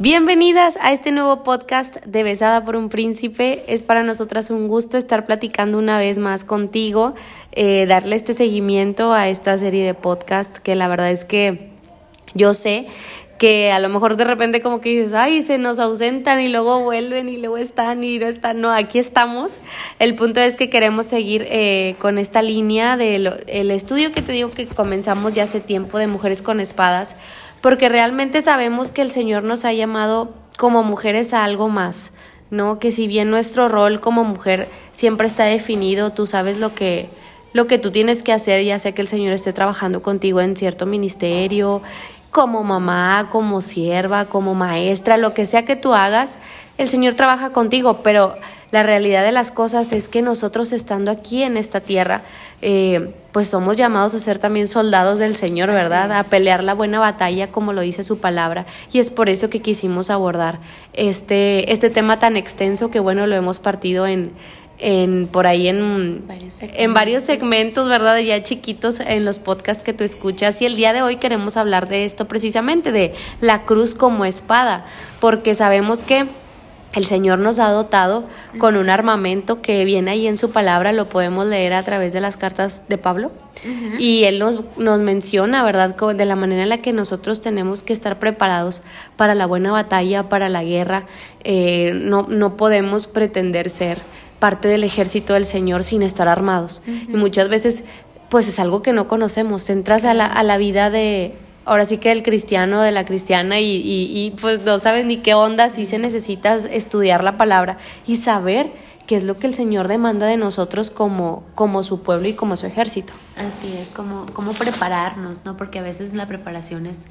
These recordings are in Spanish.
Bienvenidas a este nuevo podcast de Besada por un Príncipe. Es para nosotras un gusto estar platicando una vez más contigo, eh, darle este seguimiento a esta serie de podcast que la verdad es que yo sé que a lo mejor de repente como que dices, ay, se nos ausentan y luego vuelven y luego están y no están. No, aquí estamos. El punto es que queremos seguir eh, con esta línea del estudio que te digo que comenzamos ya hace tiempo de Mujeres con Espadas porque realmente sabemos que el Señor nos ha llamado como mujeres a algo más, ¿no? Que si bien nuestro rol como mujer siempre está definido, tú sabes lo que lo que tú tienes que hacer, ya sea que el Señor esté trabajando contigo en cierto ministerio, como mamá, como sierva, como maestra, lo que sea que tú hagas, el Señor trabaja contigo, pero la realidad de las cosas es que nosotros estando aquí en esta tierra, eh, pues somos llamados a ser también soldados del Señor, ¿verdad? A pelear la buena batalla como lo dice su palabra. Y es por eso que quisimos abordar este, este tema tan extenso que bueno, lo hemos partido en, en por ahí en varios, en varios segmentos, ¿verdad? Ya chiquitos en los podcasts que tú escuchas. Y el día de hoy queremos hablar de esto precisamente, de la cruz como espada, porque sabemos que el Señor nos ha dotado con un armamento que viene ahí en su palabra, lo podemos leer a través de las cartas de Pablo. Y Él nos, nos menciona, ¿verdad?, de la manera en la que nosotros tenemos que estar preparados para la buena batalla, para la guerra. Eh, no, no podemos pretender ser parte del ejército del Señor sin estar armados. Y muchas veces, pues es algo que no conocemos. Entras a la, a la vida de, ahora sí que el cristiano de la cristiana y, y, pues no sabes ni qué onda, sí se necesita estudiar la palabra y saber qué es lo que el Señor demanda de nosotros como, como su pueblo y como su ejército. Así es, como, como prepararnos, ¿no? Porque a veces la preparación es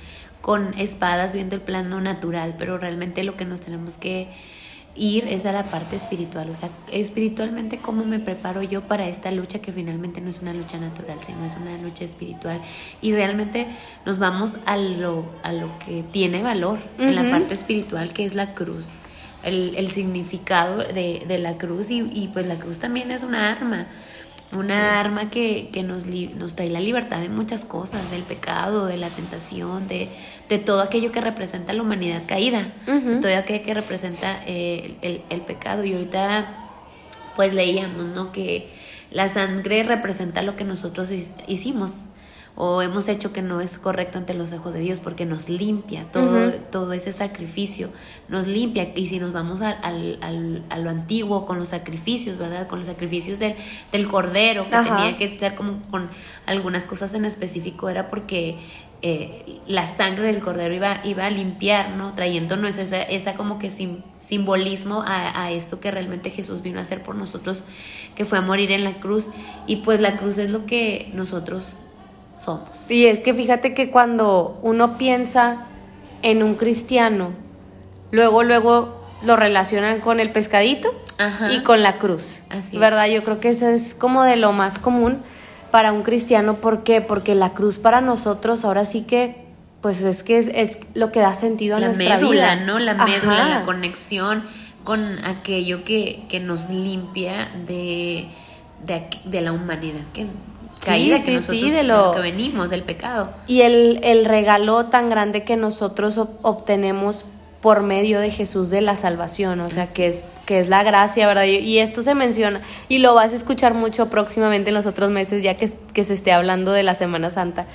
con espadas viendo el plano natural, pero realmente lo que nos tenemos que ir es a la parte espiritual, o sea, espiritualmente cómo me preparo yo para esta lucha que finalmente no es una lucha natural, sino es una lucha espiritual y realmente nos vamos a lo, a lo que tiene valor en la parte espiritual que es la cruz, el, el significado de, de, la cruz y, y pues la cruz también es una arma una arma que, que nos, nos trae la libertad de muchas cosas, del pecado, de la tentación, de, de todo aquello que representa la humanidad caída, todo aquello que representa eh, el, el, pecado. Y ahorita pues leíamos, ¿no? Que la sangre representa lo que nosotros hicimos o hemos hecho que no es correcto ante los ojos de Dios porque nos limpia, todo, todo ese sacrificio nos limpia. Y si nos vamos a, a lo antiguo con los sacrificios, ¿verdad? Con los sacrificios del, del cordero, que tenía que ser como con algunas cosas en específico, era porque eh, la sangre del cordero iba, iba a limpiar, ¿no? Trayéndonos esa, esa como que simbolismo a, a, esto que realmente Jesús vino a hacer por nosotros, que fue a morir en la cruz. Y pues la cruz es lo que nosotros somos. Y es que fíjate que cuando uno piensa en un cristiano, luego, luego lo relacionan con el pescadito y con la cruz. Así ¿Verdad? Yo creo que eso es como de lo más común para un cristiano. ¿Por qué? Porque la cruz para nosotros ahora sí que, pues es que es, lo que da sentido a la nuestra médula, ¿no? La médula, la conexión con aquello que, que nos limpia de, de, de la humanidad que caída que nosotros de lo que venimos del pecado. Y el, el regalo tan grande que nosotros obtenemos por medio de Jesús de la salvación, o sea, que es, que es la gracia, ¿verdad? Y, esto se menciona y lo vas a escuchar mucho próximamente en los otros meses, ya que, que se esté hablando de la Semana Santa.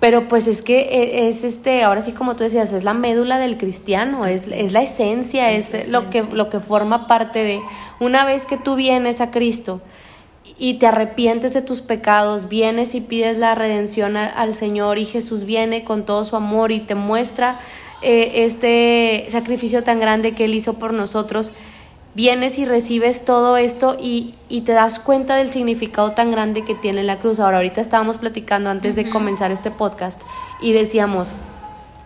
Pero pues es que e, es este, ahora sí como tú decías, es la médula del cristiano, es, es la esencia, es, lo que, lo que forma parte de, una vez que tú vienes a Cristo, y te arrepientes de tus pecados, vienes y pides la redención al Señor y Jesús viene con todo su amor y te muestra eh, este sacrificio tan grande que Él hizo por nosotros, vienes y recibes todo esto y, y, te das cuenta del significado tan grande que tiene la cruz. Ahora, ahorita estábamos platicando antes de comenzar este podcast y decíamos,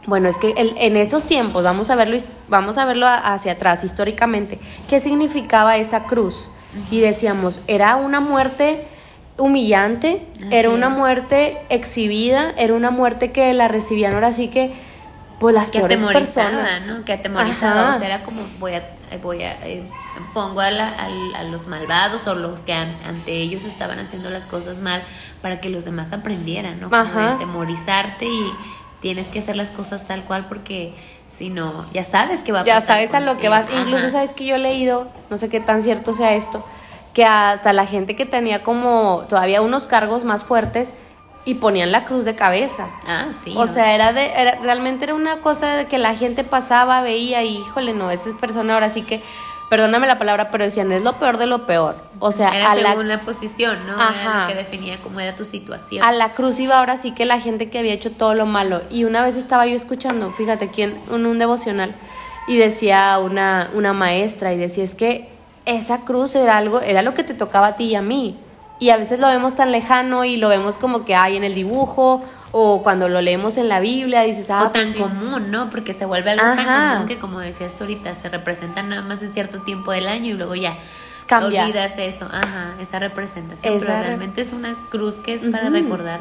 bueno, es que en esos tiempos, vamos a verlo, vamos a verlo hacia atrás históricamente, ¿qué significaba esa cruz? Y decíamos, era una muerte humillante, era una muerte exhibida, era una muerte que la recibían ahora sí que pues las que peores personas, ¿no? Que atemorizaba, o sea, era como voy a voy a eh, pongo a, a, los malvados o los que ante ellos estaban haciendo las cosas mal para que los demás aprendieran, ¿no? Como atemorizarte y tienes que hacer las cosas tal cual porque sino ya sabes que va a ya pasar. sabes a lo que vas. Incluso Ajá. sabes que yo he leído, no sé qué tan cierto sea esto, que hasta la gente que tenía como todavía unos cargos más fuertes y ponían la cruz de cabeza. Ah, sí. o sea, era de, era, realmente era una cosa de que la gente pasaba, veía y híjole, no, esa persona ahora sí que, perdóname la palabra, pero decían, es lo peor de lo peor. O sea, era a según la posición, ¿no? Era Ajá. lo que definía cómo era tu situación. a la cruz iba ahora sí que la gente que había hecho todo lo malo. Y una vez estaba yo escuchando, fíjate, aquí en un, un devocional, y decía una, una maestra, y decía, es que esa cruz era algo, era lo que te tocaba a ti y a mí. Y a veces lo vemos tan lejano y lo vemos como que hay en el dibujo, o cuando lo leemos en la Biblia, dices, ah, o pues tan sí. común, ¿no? Porque se vuelve algo Ajá. tan común que, como decías tú ahorita, se representa nada más en cierto tiempo del año y luego ya Cambia. olvidas eso, ajá, esa representación. Esa pero re- realmente es una cruz que es para recordar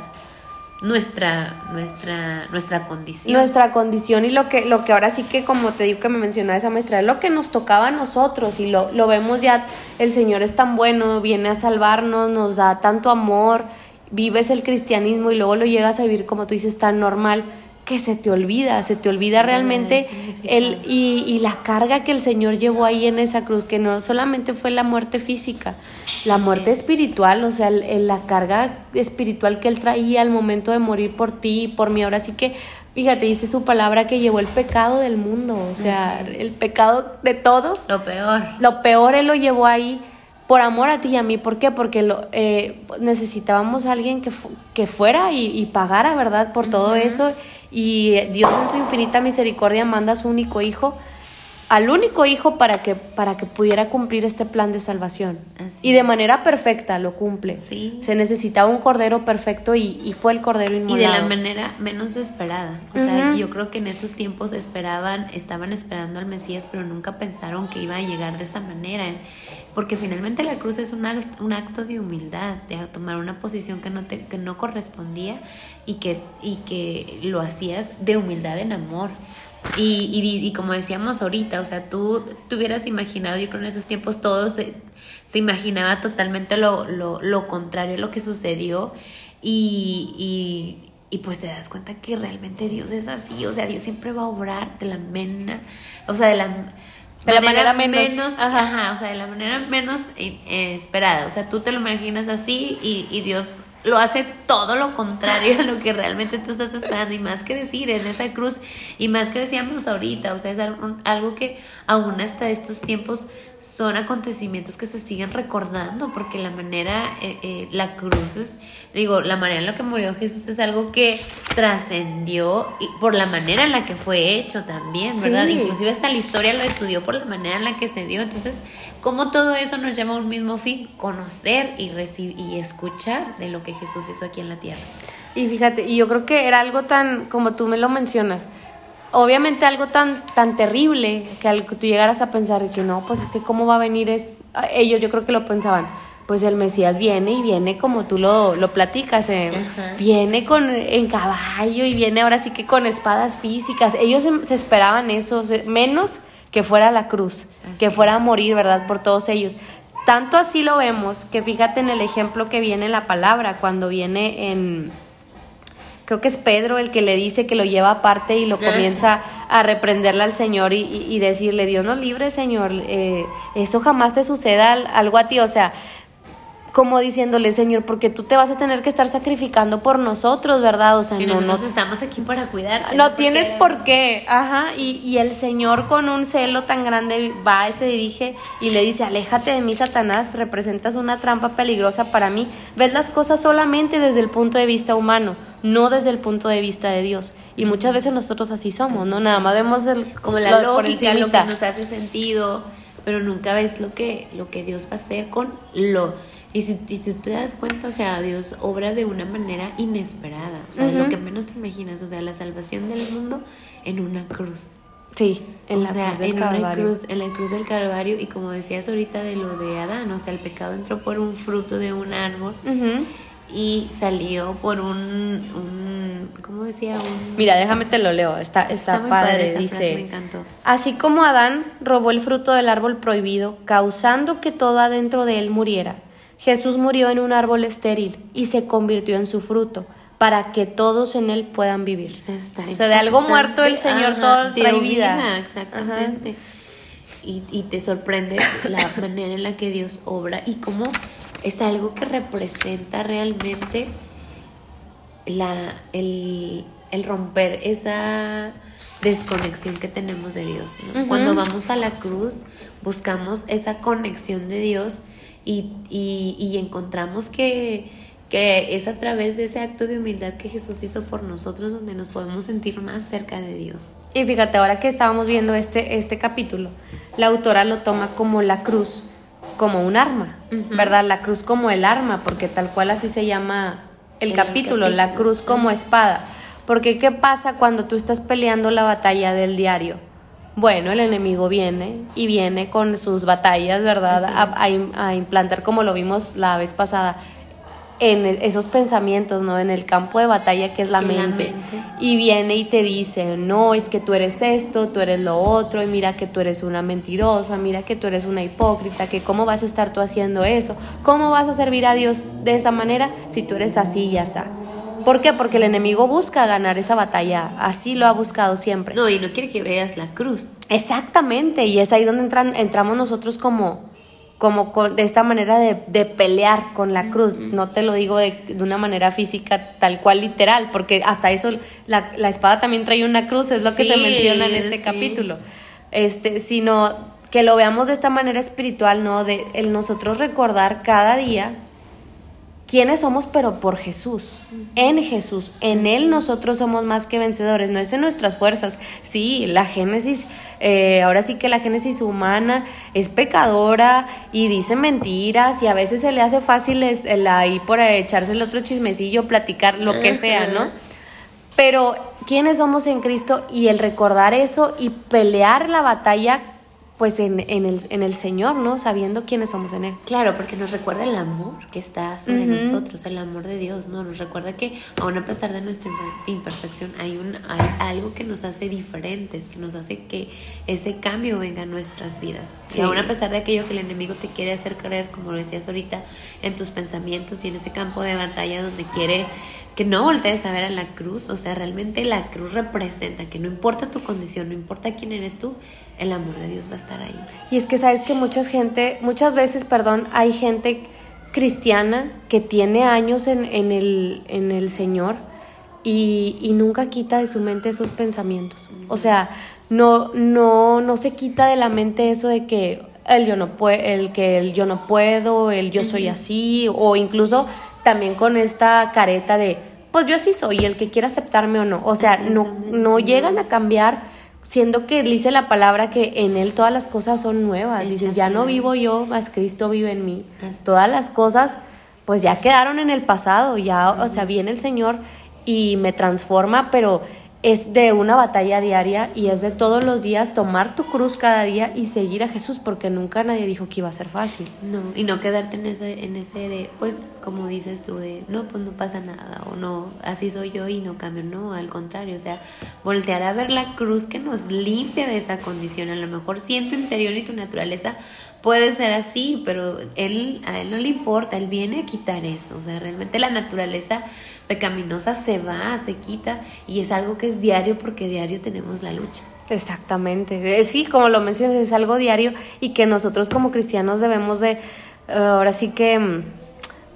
nuestra, nuestra, nuestra condición. nuestra condición y lo que, lo que ahora sí que como te digo que me mencionaba esa maestra, es lo que nos tocaba a nosotros y lo, lo vemos ya, el Señor es tan bueno, viene a salvarnos, nos da tanto amor, vives el cristianismo y luego lo llegas a vivir como tú dices tan normal que se te olvida, se te olvida realmente el, y, y la carga que el Señor llevó ahí en esa cruz, que no solamente fue la muerte física, la muerte es. espiritual, o sea, el- el- la carga espiritual que Él traía al momento de morir por ti y por mí. Ahora sí que, fíjate, dice su palabra que llevó el pecado del mundo, o sea, el pecado de todos. Lo peor. Lo peor Él lo llevó ahí por amor a ti y a mí. ¿Por qué? Porque lo, eh, necesitábamos a alguien que, fu- que fuera y, y pagara, ¿verdad? Por todo eso. Y eh, Dios en su infinita misericordia manda a su único hijo, al único hijo para que, para que pudiera cumplir este plan de salvación. Así y de es. manera perfecta lo cumple. Sí. Se necesitaba un cordero perfecto y, y fue el cordero Y inmolado. de la manera menos esperada. O sea, yo creo que en esos tiempos esperaban, estaban esperando al Mesías, pero nunca pensaron que iba a llegar de esa manera. Porque finalmente la cruz es un acto, un acto de humildad, de tomar una posición que no, te, que no correspondía y que, y que lo hacías de humildad en amor. Y, y, y como decíamos ahorita, o sea, tú te hubieras imaginado, yo creo en esos tiempos todos se, se imaginaba totalmente lo, lo, lo contrario a lo que sucedió y, y, y pues te das cuenta que realmente Dios es así, o sea, Dios siempre va a obrar de la mena, o sea, de la, De la manera menos, ajá. ajá, o sea, de la manera menos eh, eh, esperada, o sea, tú te lo imaginas así y, y Dios lo hace todo lo contrario a lo que realmente tú estás esperando y más que decir en esa cruz y más que decíamos ahorita, o sea, es algo, que aún hasta estos tiempos son acontecimientos que se siguen recordando porque la manera, eh, eh, la cruz es, digo, la manera en la que murió Jesús es algo que trascendió y por la manera en la que fue hecho también, ¿verdad? Sí. Inclusive hasta la historia lo estudió por la manera en la que se dio, entonces, ¿cómo todo eso nos lleva a un mismo fin? Conocer y, recibir, y escuchar de lo que Jesús hizo aquí en la tierra. Y fíjate, y yo creo que era algo tan, como tú me lo mencionas, obviamente algo tan, tan terrible que al que tú llegaras a pensar que no, pues es que cómo va a venir es, ellos yo creo que lo pensaban, pues el Mesías viene y viene como tú lo, lo platicas, eh, viene con en caballo y viene ahora sí que con espadas físicas, ellos se, se esperaban eso, se- menos que fuera la cruz, Así que fuera a morir, ¿verdad? Por todos ellos. Tanto así lo vemos que fíjate en el ejemplo que viene en la palabra, cuando viene en, creo que es Pedro el que le dice que lo lleva aparte y lo comienza a reprenderle al Señor y, y- y decirle, Dios nos libre, Señor, eh, esto jamás te suceda al- algo a ti, o sea, como diciéndole, Señor, porque tú te vas a tener que estar sacrificando por nosotros, ¿verdad? O sea, Si no, no, nosotros estamos aquí para cuidar. no tienes por qué, ajá, y, y el Señor con un celo tan grande va y se dirige y le dice, aléjate de mí, Satanás, representas una trampa peligrosa para mí, ves las cosas solamente desde el punto de vista humano, no desde el punto de vista de Dios, y muchas veces nosotros así somos, ¿no? Nada más vemos el, como la lo lógica, lo que nos hace sentido, pero nunca ves lo que, lo que Dios va a hacer con lo. Y si, y si te das cuenta, o sea, Dios obra de una manera inesperada, o sea, lo que menos te imaginas, o sea, la salvación del mundo en una cruz. Sí, en o la sea, cruz del en una Calvario. cruz, en la cruz del Calvario, y como decías ahorita de lo de Adán, o sea, el pecado entró por un fruto de un árbol y salió por un, un ¿cómo decía? Un, Mira, déjame te lo leo, está, está, muy padre, esa dice... frase, me encantó. Así como Adán robó el fruto del árbol prohibido, causando que todo adentro de él muriera, Jesús murió en un árbol estéril y se convirtió en su fruto, para que todos en él puedan vivir. O sea, de algo muerto el Señor todo trae vida. Exactamente. Y, y, te sorprende la manera en la que Dios obra y cómo es algo que representa realmente la, el, el romper esa desconexión que tenemos de Dios. Cuando vamos a la cruz, buscamos esa conexión de Dios y, y, encontramos que, que, es a través de ese acto de humildad que Jesús hizo por nosotros donde nos podemos sentir más cerca de Dios. Y fíjate, ahora que estábamos viendo este, este capítulo, la autora lo toma como la cruz, como un arma, ¿verdad? La cruz como el arma, porque tal cual así se llama el, capítulo, la cruz como espada. Porque ¿qué pasa cuando tú estás peleando la batalla del diario? Bueno, el enemigo viene y viene con sus batallas, ¿verdad? A, implantar, como lo vimos la vez pasada, en esos pensamientos, ¿no? En el campo de batalla que es la mente. Y viene y te dice, no, es que tú eres esto, tú eres lo otro, y mira que tú eres una mentirosa, mira que tú eres una hipócrita, que cómo vas a estar tú haciendo eso, cómo vas a servir a Dios de esa manera si tú eres así y así. ¿Por qué? Porque el enemigo busca ganar esa batalla, así lo ha buscado siempre. No, y no quiere que veas la cruz. Exactamente, y es ahí donde entran, entramos nosotros como, como con, de esta manera de, de, pelear con la cruz. No te lo digo de, de, una manera física tal cual literal, porque hasta eso la, la espada también trae una cruz, es lo que se menciona en este capítulo. Este, sino que lo veamos de esta manera espiritual, ¿no? De el nosotros recordar cada día quiénes somos, pero por Jesús, en Jesús, en Él nosotros somos más que vencedores, no es en nuestras fuerzas. Sí, la génesis, eh, ahora sí que la génesis humana es pecadora y dice mentiras y a veces se le hace fácil el ahí por echarse el otro chismecillo, platicar lo que sea, ¿no? Pero quiénes somos en Cristo y el recordar eso y pelear la batalla pues en, en, el, en el Señor, ¿no? Sabiendo quiénes somos en Él. Claro, porque nos recuerda el amor que está sobre nosotros, el amor de Dios, ¿no? Nos recuerda que aún a pesar de nuestra imperfección hay, un, hay algo que nos hace diferentes, que nos hace que ese cambio venga a nuestras vidas. Y aún a pesar de aquello que el enemigo te quiere hacer creer, como lo decías ahorita, en tus pensamientos y en ese campo de batalla donde quiere que no voltees a ver a la cruz, o sea, realmente la cruz representa que no importa tu condición, no importa quién eres tú, el amor de Dios va a estar ahí. Y es que sabes que mucha gente, muchas veces, perdón, hay gente cristiana que tiene años en, en, el, en el Señor y, y, nunca quita de su mente esos pensamientos. O sea, no, no, no se quita de la mente eso de que el yo no puedo, el que el yo no puedo, el yo soy así, o incluso también con esta careta de, pues yo así soy, el que quiera aceptarme o no. O sea, no, no llegan a cambiar, siendo que dice la palabra que en él todas las cosas son nuevas. Dices, ya no vivo yo, más Cristo vive en mí. Todas las cosas, pues ya quedaron en el pasado, ya, o sea, viene el Señor y me transforma, pero es de una batalla diaria y es de todos los días tomar tu cruz cada día y seguir a Jesús porque nunca nadie dijo que iba a ser fácil. No, y no quedarte en ese, en ese de, pues como dices tú, de no, pues no pasa nada o no, así soy yo y no cambio, no, al contrario, o sea, voltear a ver la cruz que nos limpia de esa condición, a lo mejor si en tu interior y tu naturaleza puede ser así, pero él, a él no le importa, él viene a quitar eso, o sea, realmente la naturaleza pecaminosa se va, se quita y es algo que es diario porque diario tenemos la lucha. Exactamente, eh, sí, como lo mencionas, es algo diario y que nosotros como cristianos debemos de, eh, ahora sí que mm,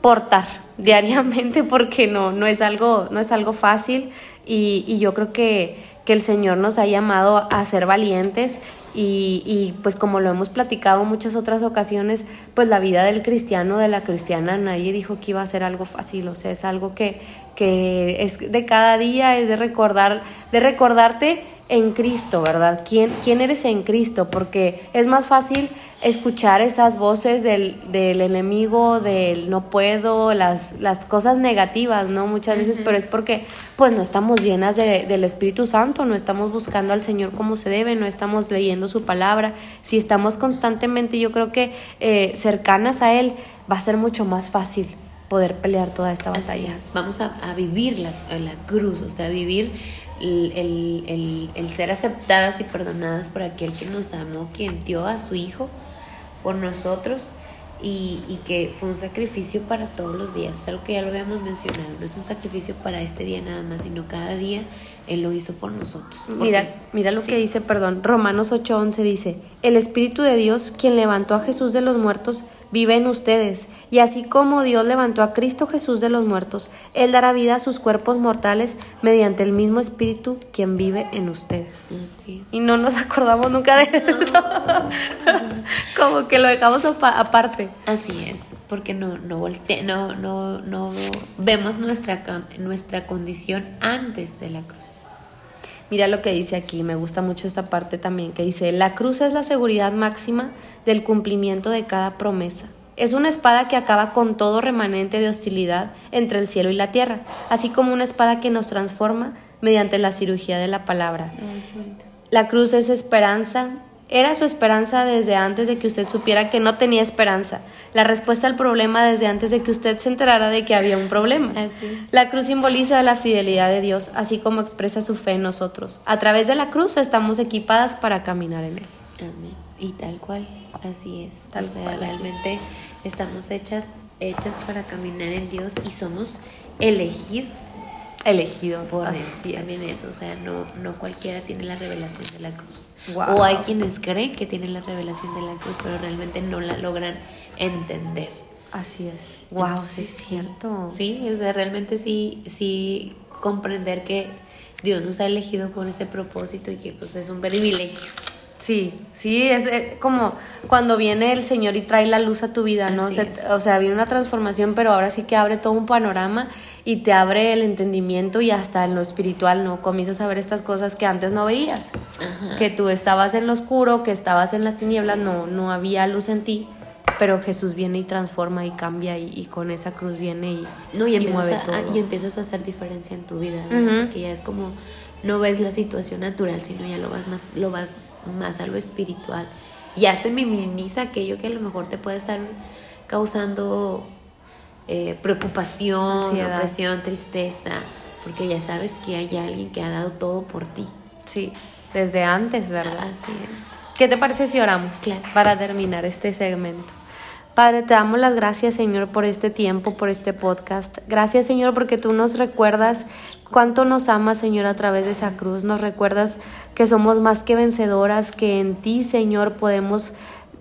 portar diariamente porque no, no, es algo, no es algo fácil y, y yo creo que, que el Señor nos ha llamado a ser valientes y, y, pues como lo hemos platicado en muchas otras ocasiones, pues la vida del cristiano, de la cristiana, nadie dijo que iba a ser algo fácil, o sea, es algo que, que es de cada día, es de recordar, de recordarte en Cristo, ¿verdad? ¿Quién, quién eres en Cristo? Porque es más fácil escuchar esas voces del, del enemigo, del no puedo, las, las cosas negativas, ¿no? Muchas veces, pero es porque pues no estamos llenas de, del Espíritu Santo, no estamos buscando al Señor como se debe, no estamos leyendo su palabra. Si estamos constantemente, yo creo que eh, cercanas a Él, va a ser mucho más fácil poder pelear toda esta batalla. Vamos a, a vivir la, la cruz, o sea, vivir el, el, ser aceptadas y perdonadas por aquel que nos amó, quien dio a su Hijo por nosotros y, y, que fue un sacrificio para todos los días. Es algo que ya lo habíamos mencionado. No es un sacrificio para este día nada más, sino cada día Él lo hizo por nosotros. Mira, mira lo que dice, perdón, Romanos 8:11 dice, el Espíritu de Dios, quien levantó a Jesús de los muertos, vive en ustedes, y así como Dios levantó a Cristo Jesús de los muertos, Él dará vida a sus cuerpos mortales mediante el mismo Espíritu quien vive en ustedes. Y no nos acordamos nunca de esto. como que lo dejamos aparte. Así es, porque no, no, volte no, no, no vemos nuestra, nuestra condición antes de la cruz. Mira lo que dice aquí, me gusta mucho esta parte también, que dice, la cruz es la seguridad máxima del cumplimiento de cada promesa. Es una espada que acaba con todo remanente de hostilidad entre el cielo y la tierra, así como una espada que nos transforma mediante la cirugía de la palabra. la cruz es esperanza, era su esperanza desde antes de que usted supiera que no tenía esperanza. La respuesta al problema desde antes de que usted se enterara de que había un problema. La cruz simboliza la fidelidad de Dios, así como expresa su fe en nosotros. A través de la cruz estamos equipadas para caminar en Él. Amén. Y tal cual, así es. o sea, realmente estamos hechas, hechas para caminar en Dios y somos elegidos elegidos por Dios. También eso, o sea, no, no cualquiera tiene la revelación de la cruz. O hay quienes creen que tienen la revelación de la cruz, pero realmente no la logran entender. Así es. Wow, sí es cierto. Sí, o sea, realmente sí, sí comprender que Dios nos ha elegido con ese propósito y que pues es un privilegio. Sí, sí, es eh, como cuando viene el Señor y trae la luz a tu vida, ¿no? o sea, viene una transformación, pero ahora sí que abre todo un panorama y te abre el entendimiento y hasta en lo espiritual, ¿no? Comienzas a ver estas cosas que antes no veías, que tú estabas en lo oscuro, que estabas en las tinieblas, no, no había luz en ti, pero Jesús viene y transforma y cambia y, con esa cruz viene y, no, y, empiezas a, y empiezas a hacer diferencia en tu vida, ¿no? que ya es como no ves la situación natural, sino ya lo vas más, lo vas más a lo espiritual. Ya se minimiza aquello que a lo mejor te puede estar causando eh, preocupación, opresión, tristeza, porque ya sabes que hay alguien que ha dado todo por ti. Sí, desde antes, ¿verdad? Así es. ¿Qué te parece si oramos para terminar este segmento? Padre, te damos las gracias, Señor, por este tiempo, por este podcast. Gracias, Señor, porque tú nos recuerdas cuánto nos amas, Señor, a través de esa cruz. Nos recuerdas que somos más que vencedoras, que en ti, Señor, podemos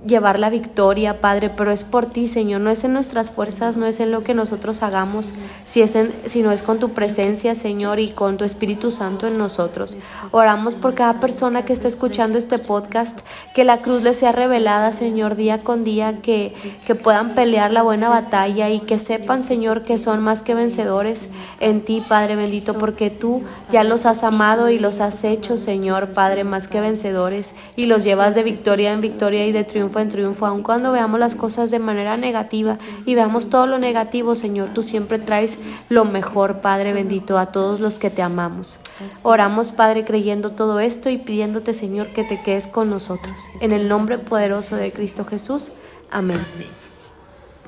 llevar la victoria, Padre, pero es por ti, Señor, no es en nuestras fuerzas, no es en lo que nosotros hagamos, si es en, sino es con tu presencia, Señor, y con tu Espíritu Santo en nosotros. Oramos por cada persona que está escuchando este podcast, que la cruz les sea revelada, Señor, día con día, que, que puedan pelear la buena batalla y que sepan, Señor, que son más que vencedores en ti, Padre bendito, porque tú ya los has amado y los has hecho, Señor, Padre, más que vencedores, y los llevas de victoria en victoria y de en triunfo, aun cuando veamos las cosas de manera negativa y veamos todo lo negativo, Señor, tú siempre traes lo mejor, Padre bendito, a todos los que te amamos. Oramos, Padre, creyendo todo esto y pidiéndote, Señor, que te quedes con nosotros. En el nombre poderoso de Cristo Jesús. Amén.